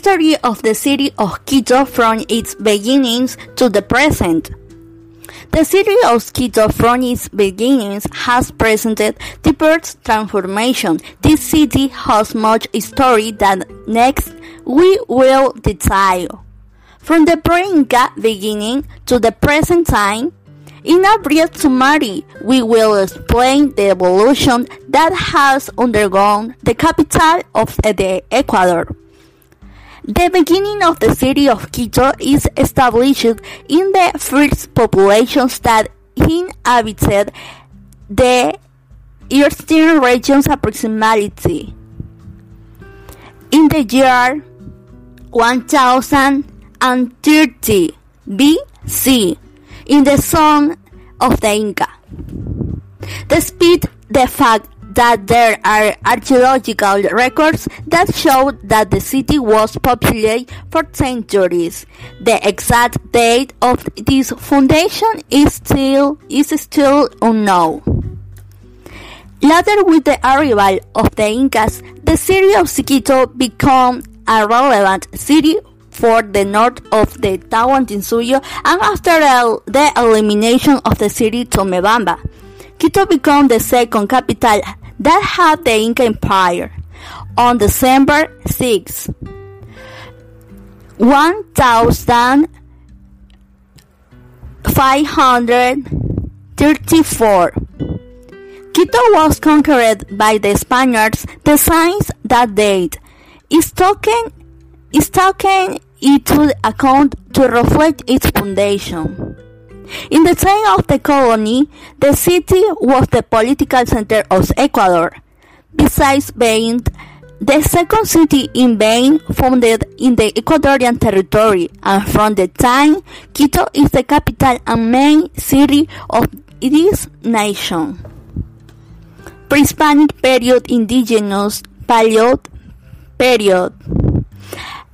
history of the city of Quito from its beginnings to the present. The city of Quito from its beginnings has presented diverse transformation. This city has much history that next we will detail. From the pre-Inca beginning to the present time, in a brief summary, we will explain the evolution that has undergone the capital of the Ecuador. The beginning of the city of Quito is established in the first populations that inhabited the eastern regions approximately in the year 1030 BC in the zone of the Inca. Despite the fact that there are archaeological records that show that the city was populated for centuries. The exact date of this foundation is still is still unknown. Later, with the arrival of the Incas, the city of Quito became a relevant city for the north of the Tahuantinsuyo and after the elimination of the city Tomebamba. Quito became the second capital that had the Inca Empire. On December 6, 1534, Quito was conquered by the Spaniards. The signs that date is taken, is taken into account to reflect its foundation. In the time of the colony, the city was the political center of Ecuador, besides being the second city in being founded in the Ecuadorian territory, and from the time Quito is the capital and main city of this nation. Pre-Hispanic period indigenous Paleo period.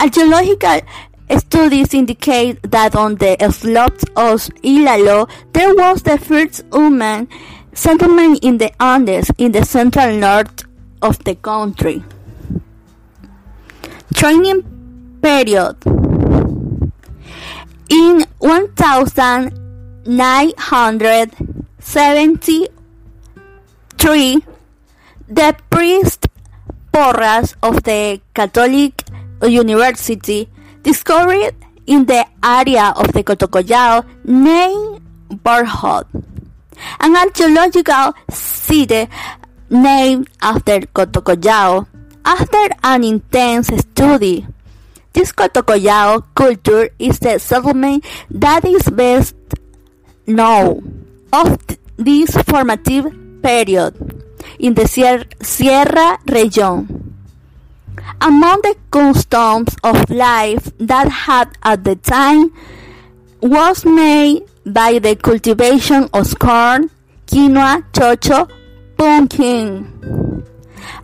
Archaeological Studies indicate that on the slopes of Ilalo there was the first human settlement in the Andes in the central north of the country. Training period in 1973 the priest Porras of the Catholic University discovered in the area of the Cotocollao named Barhot, an archaeological site named after Cotocollao after an intense study. This Cotocollao culture is the settlement that is best known of this formative period in the Sierra region. Among the customs of life that had at the time was made by the cultivation of corn, quinoa, chocho, pumpkin.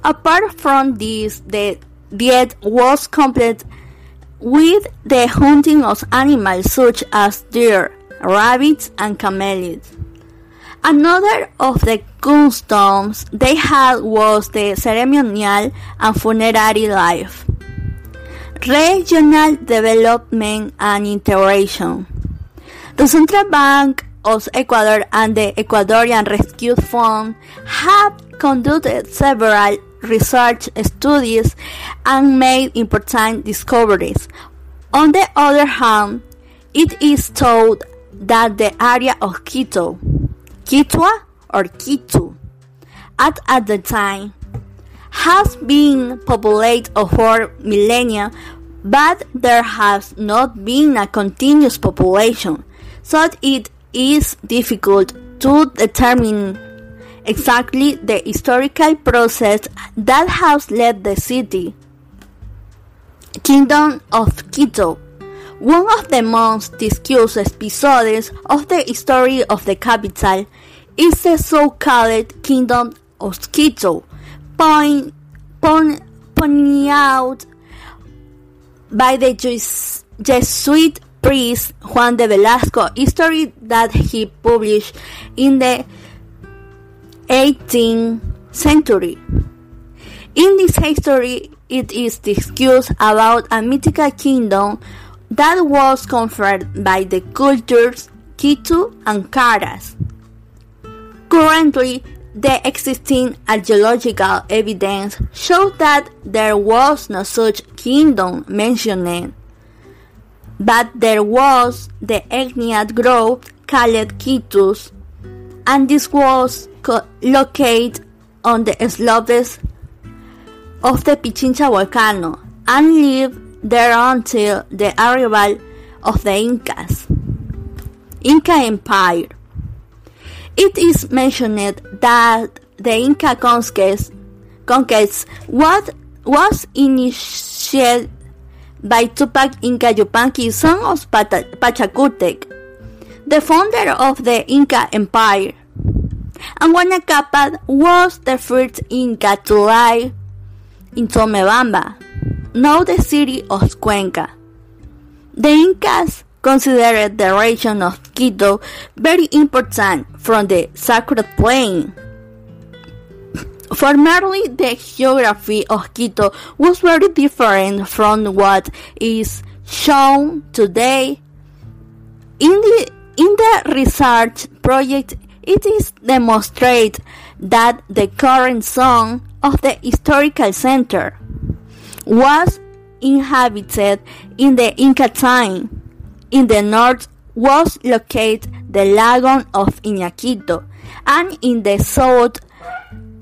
Apart from this, the diet was complete with the hunting of animals such as deer, rabbits, and camelids. Another of the customs they had was the ceremonial and funerary life, regional development and integration. The Central Bank of Ecuador and the Ecuadorian Rescue Fund have conducted several research studies and made important discoveries. On the other hand, it is thought that the area of Quito Quitua or Kitu at, at the time has been populated over millennia, but there has not been a continuous population, so it is difficult to determine exactly the historical process that has led the city. Kingdom of Quito one of the most discussed episodes of the history of the capital is the so-called Kingdom of Quito, point, point, pointed out by the Jesuit priest Juan de Velasco, history that he published in the 18th century. In this history, it is discussed about a mythical kingdom that was conferred by the cultures Quito and Caras. Currently, the existing archaeological evidence shows that there was no such kingdom mentioned, but there was the ethnic group called Quitus, and this was located on the slopes of the Pichincha volcano and lived there until the arrival of the Incas. Inca Empire. It is mentioned that the Inca conquest, conquest what was initiated by Tupac Inca Yupanqui, son of Pachacutec, the founder of the Inca Empire. And Huayna Capac was the first Inca to live in Tomebamba, now the city of Cuenca. The Incas considered the region of Quito very important from the sacred plain. Formerly, the geography of Quito was very different from what is shown today. In the, in the research project, it is demonstrated that the current zone of the historical center was inhabited in the Inca time in the north was located the lagoon of Iñaquito, and in the south,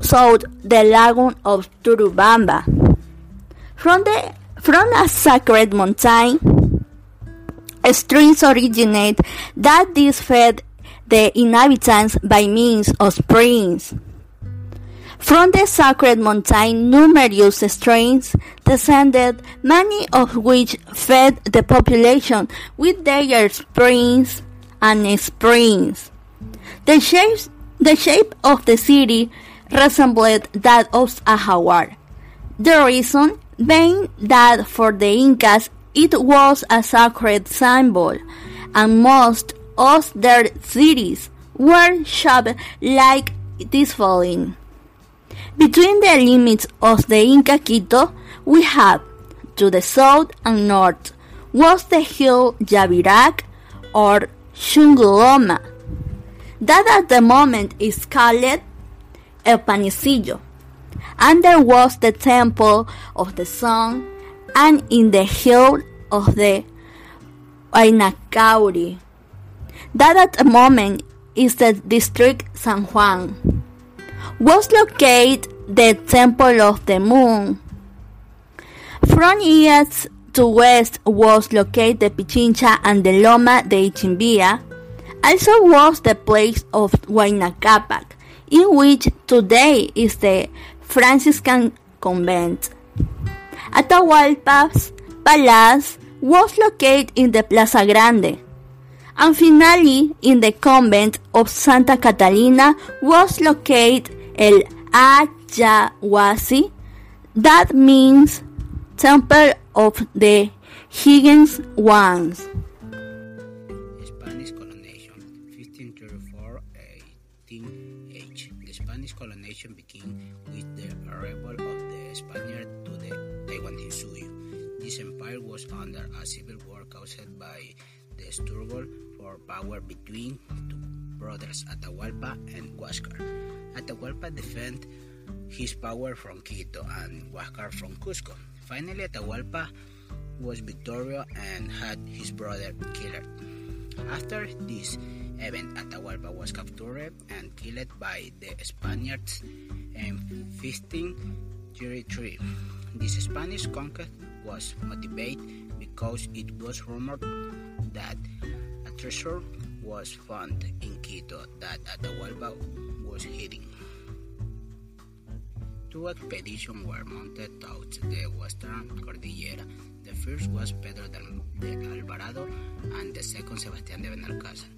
south the lagoon of Turubamba. From, the, from a sacred mountain, streams originate that this fed the inhabitants by means of springs. From the sacred mountain, numerous streams descended, many of which fed the population with their springs and springs. The shape, the shape of the city resembled that of a jaguar. The reason being that for the Incas it was a sacred symbol, and most of their cities were shaped like this following. Between the limits of the Inca Quito, we have to the south and north. Was the hill Yabirac or Chunguloma, that at the moment is called El Panecillo, and there was the temple of the sun, and in the hill of the Huaynacauri, that at the moment is the district San Juan was located the Temple of the Moon. From east to west was located the Pichincha and the Loma de Ichimbia. Also was the place of Huayna Capac, in which today is the Franciscan convent. Atahualpa's palace was located in the Plaza Grande and finally in the convent of Santa Catalina was located el Ayahuasi, that means Temple of the Higgins Ones. Spanish colonization 1534-18H. The Spanish colonization began with the arrival of the Spaniards to the Tahuantinsuyo. This empire was under a civil war caused by the struggle for power between two brothers Atahualpa and Huáscar. Atahualpa defended his power from Quito and Huáscar from Cusco. Finally, Atahualpa was victorious and had his brother killed. After this event, Atahualpa was captured and killed by the Spaniards in 1533. This Spanish conquest was motivated because it was rumored that a treasure was found in Quito that Atahualpa was hiding. Two expeditions were mounted out the western Cordillera. The first was Pedro de Alvarado and the second Sebastián de Benalcázar.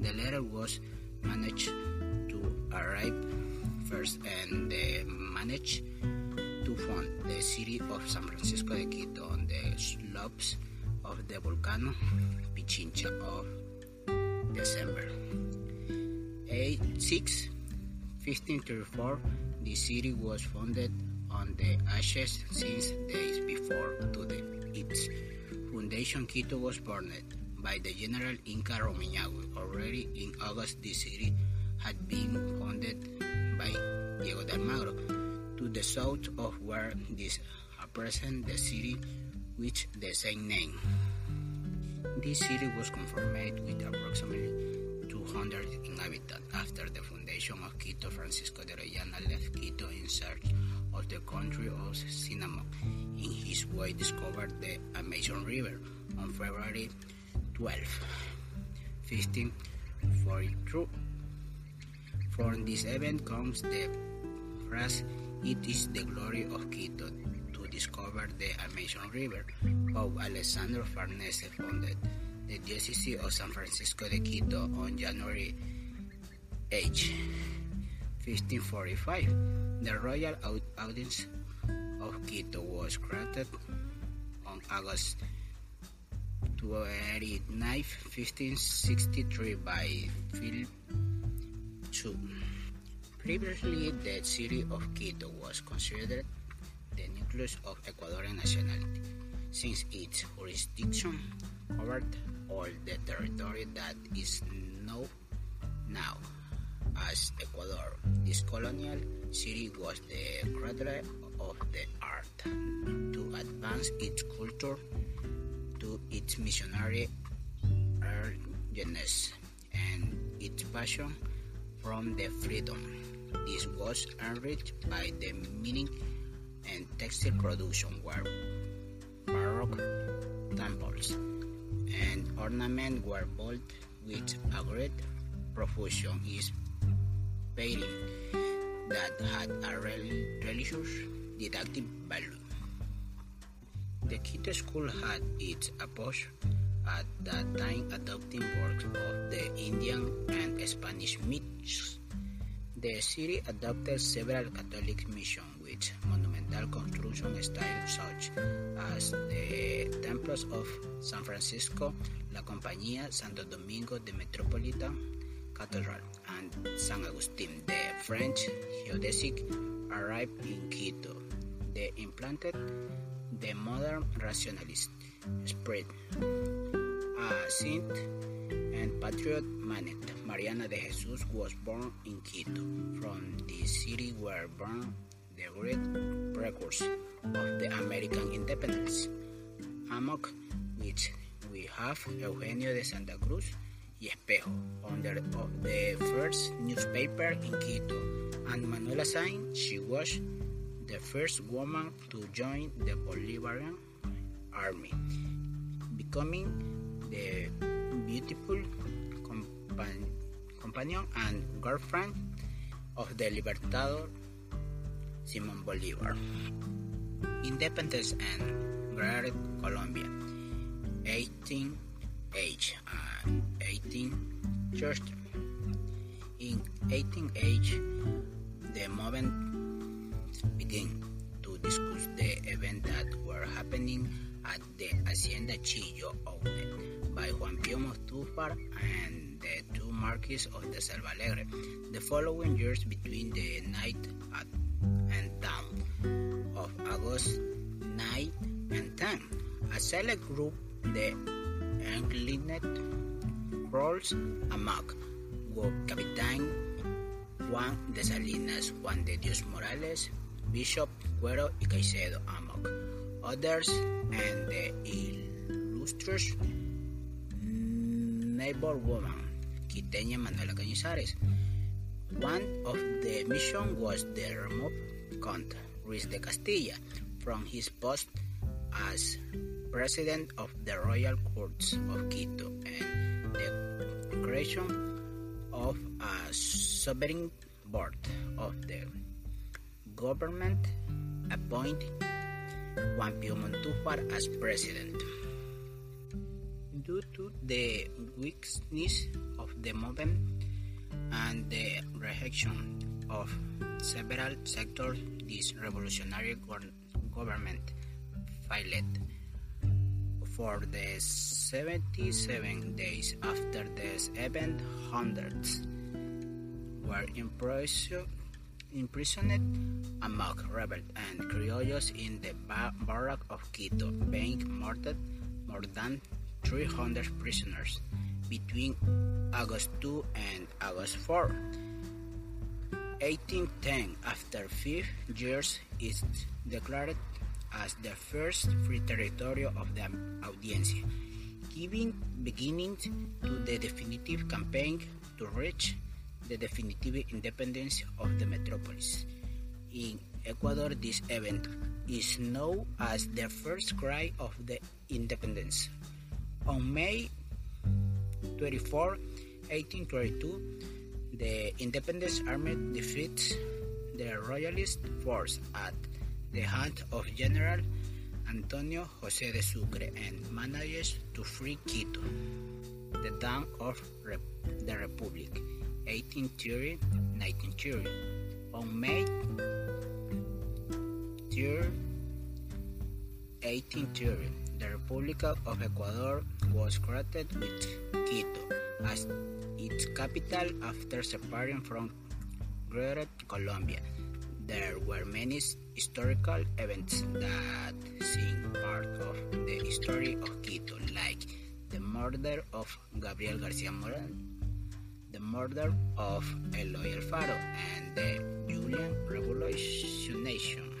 The latter was managed to arrive first and they managed to found the city of San Francisco de Quito on the slopes of the volcano Pichincha of December 8, 6, 1534, the city was founded on the ashes since days before to the its foundation Quito was burned by the General Inca Rumiñahui. Already in August, the city had been founded by Diego de Almagro. To the south of where this present the city with the same name. This city was confirmed with approximately 200 inhabitants after the foundation of Quito. Francisco de Orellana left Quito in search of the country of cinnamon. In his way, discovered the Amazon River on February 12, 1542. From this event comes the phrase, "It is the glory of Quito." Discovered the Amazon River, Pope Alessandro Farnese founded the Diocese of San Francisco de Quito on January 8, 1545. The Royal Audience of Quito was granted on August 29, 1563 by Philip II. Previously, the city of Quito was considered of Ecuadorian nationality, since its jurisdiction covered all the territory that is known now as Ecuador. This colonial city was the cradle of the art to advance its culture to its missionary earnestness and its passion from the freedom. This was enriched by the meaning and textile production were baroque temples, and ornament were built with a great profusion is painting that had a religious didactic value. The Quito School had its approach at that time adopting works of the Indian and Spanish myths. The city adopted several Catholic missions monumental construction styles such as the Templos of San Francisco, La Compañía, Santo Domingo the Metropolitan Cathedral, and San Agustin. The French geodesic arrived in Quito. They implanted the modern rationalist spirit. A saint and patriot Manet Mariana de Jesus was born in Quito. From this city were born the great precursor of the American independence. Among which we have Eugenio de Santa Cruz y Espejo, founder of the first newspaper in Quito, and Manuela Sáenz, she was the first woman to join the Bolivarian army, becoming the beautiful companion and girlfriend of the Libertador Simon Bolivar. Independence and Great Colombia, 18 age, uh, 18 church. In 18 age, the movement began to discuss the events that were happening at the Hacienda Chillo owned by Juan Pío Montúfar and the two Marquis of the Selva Alegre. The following years between the night at August 9 and 10. A select group, the Inclined Crawls amok, Captain Juan de Salinas, Juan de Dios Morales, Bishop Cuero y Caicedo amok. Others and the illustrious neighbor woman, Quiteña Manuela Cañizares. One of the mission was the remove Count Ruiz de Castilla from his post as president of the Royal Courts of Quito and the creation of a sovereign board of the government appointed Juan Pío Montúfar as president. Due to the weakness of the movement and the reaction of several sectors, this revolutionary government failed. For the 77 days after this event, hundreds were imprisoned imprisoned among rebels and criollos in the barrack of Quito, being murdered more than 300 prisoners between August 2 and August 4. 1810, after five years, is declared as the first free territory of the Audiencia, giving beginning to the definitive campaign to reach the definitive independence of the metropolis. In Ecuador, this event is known as the first cry of the independence. On May 24, 1822, the Independence Army defeats the Royalist force at the hand of General Antonio José de Sucre and manages to free Quito, the dawn of Rep the Republic, 1830-1930. On May 3, 1830, the Republic of Ecuador was created with Quito as its capital after separating from Greater Colombia. There were many historical events that seem part of the history of Quito, like the murder of Gabriel García Moreno, the murder of Eloy Alfaro, and the Julian Revolution.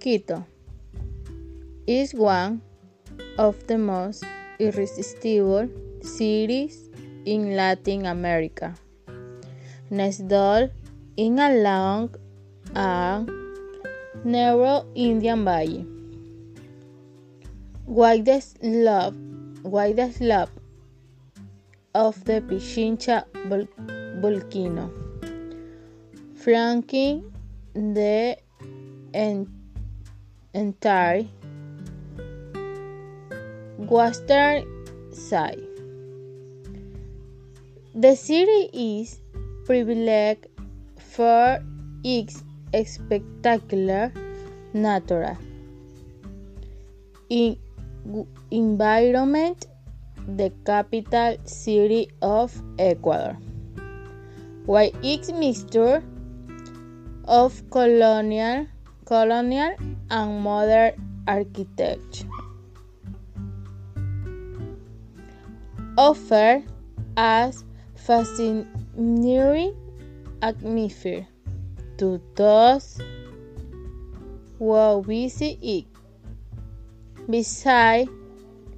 Quito is one of the most irresistible cities in Latin America. Nestled in a long and narrow Andean Valley. Widest slope, widest slope of the Pichincha volcano, flanking the en entire western side. The city is privileged for its spectacular natural in environment, the capital city of Ecuador, while its mixture of colonial, colonial and modern architecture offer as fascinating atmosphere to those who visit it. Besides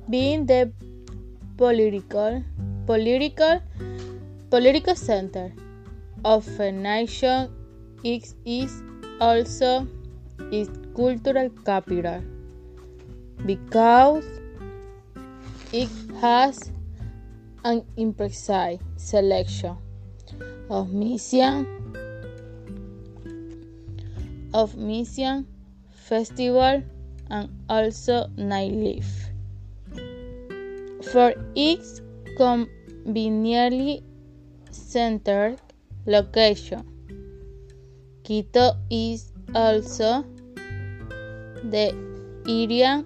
being the political, political, political center of a nation, it is also its cultural capital because it has an impressive selection of mission of mission festival and also nightlife. For its conveniently centered location, Quito is also the ideal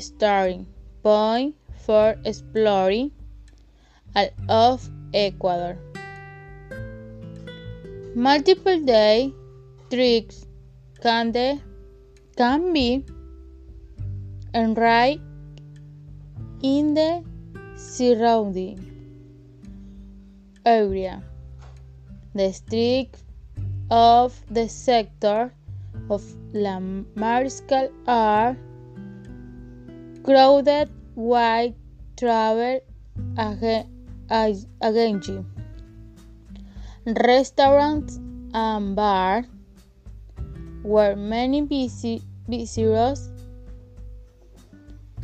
starting point for exploring of Ecuador. Multiple day trips can, de, can be enriched in the surrounding area. The streets of the sector of La Mariscal are crowded with travel agents, restaurants, and bars where many visitors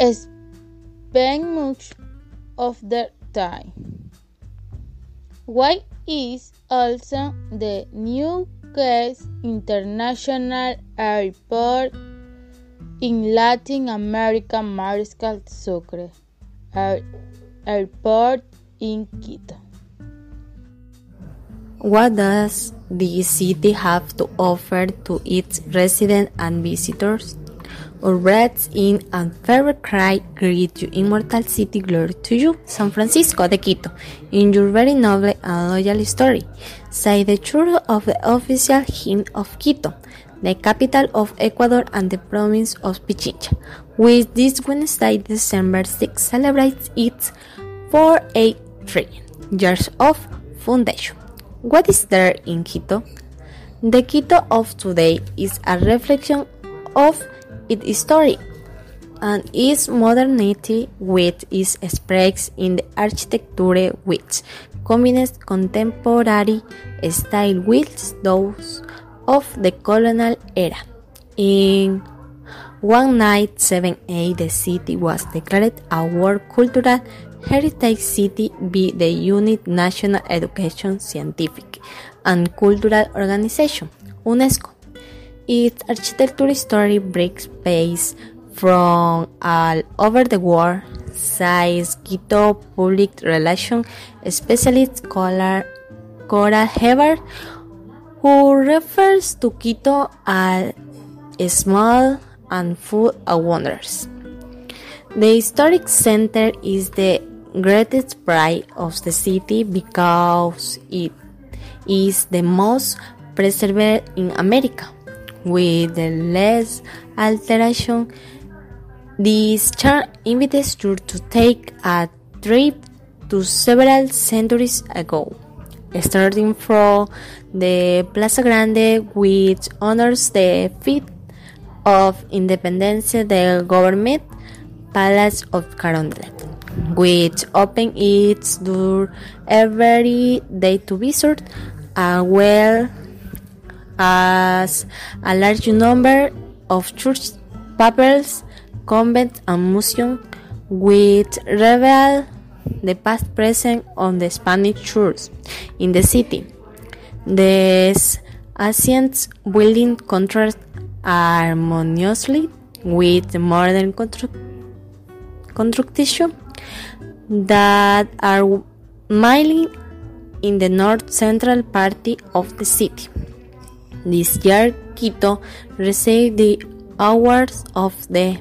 spend much of their time. White is also the newest international airport in Latin America Mariscal Sucre? Airport in Quito. What does the city have to offer to its residents and visitors? Our breaths in and fervent cry greet you, immortal city, glory to you, San Francisco de Quito, in your very noble and loyal story. Say the truth of the official hymn of Quito, the capital of Ecuador and the province of Pichincha, which this Wednesday, December 6, celebrates its 483 years of foundation. What is there in Quito? The Quito of today is a reflection of its history and its modernity which is expressed in the architecture which combines contemporary style with those of the colonial era. In 1978 the city was declared a World Cultural Heritage City be the unit National Education, Scientific and Cultural Organization, UNESCO. Its architecture story breaks base from all over the world, says Quito public relations specialist Cora, Cora Hebert, who refers to Quito as small and full of wonders. The historic center is the greatest pride of the city because it is the most preserved in America, with the less alteration. This chart invites you to take a trip to several centuries ago, starting from the Plaza Grande, which honors the feat of independence the government Palace of Carondelet, which open its door every day to visit, as well as a large number of church, chapels, convents, and museums, which reveal the past present of the Spanish church in the city. These ancient buildings contrast harmoniously with modern construction that are mainly in the north central part of the city. This year, Quito received the awards of the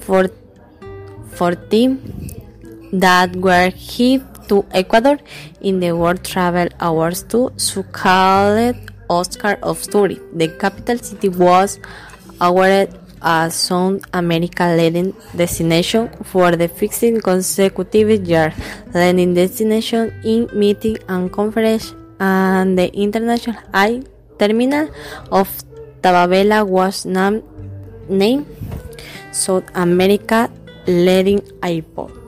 14 that were given to Ecuador in the World Travel Awards to so-called Oscar of Tourism. The capital city was awarded a South America leading destination for the fifth consecutive year, leading destination in meeting and conference, and the international air terminal of Tababela was named, named South America leading airport.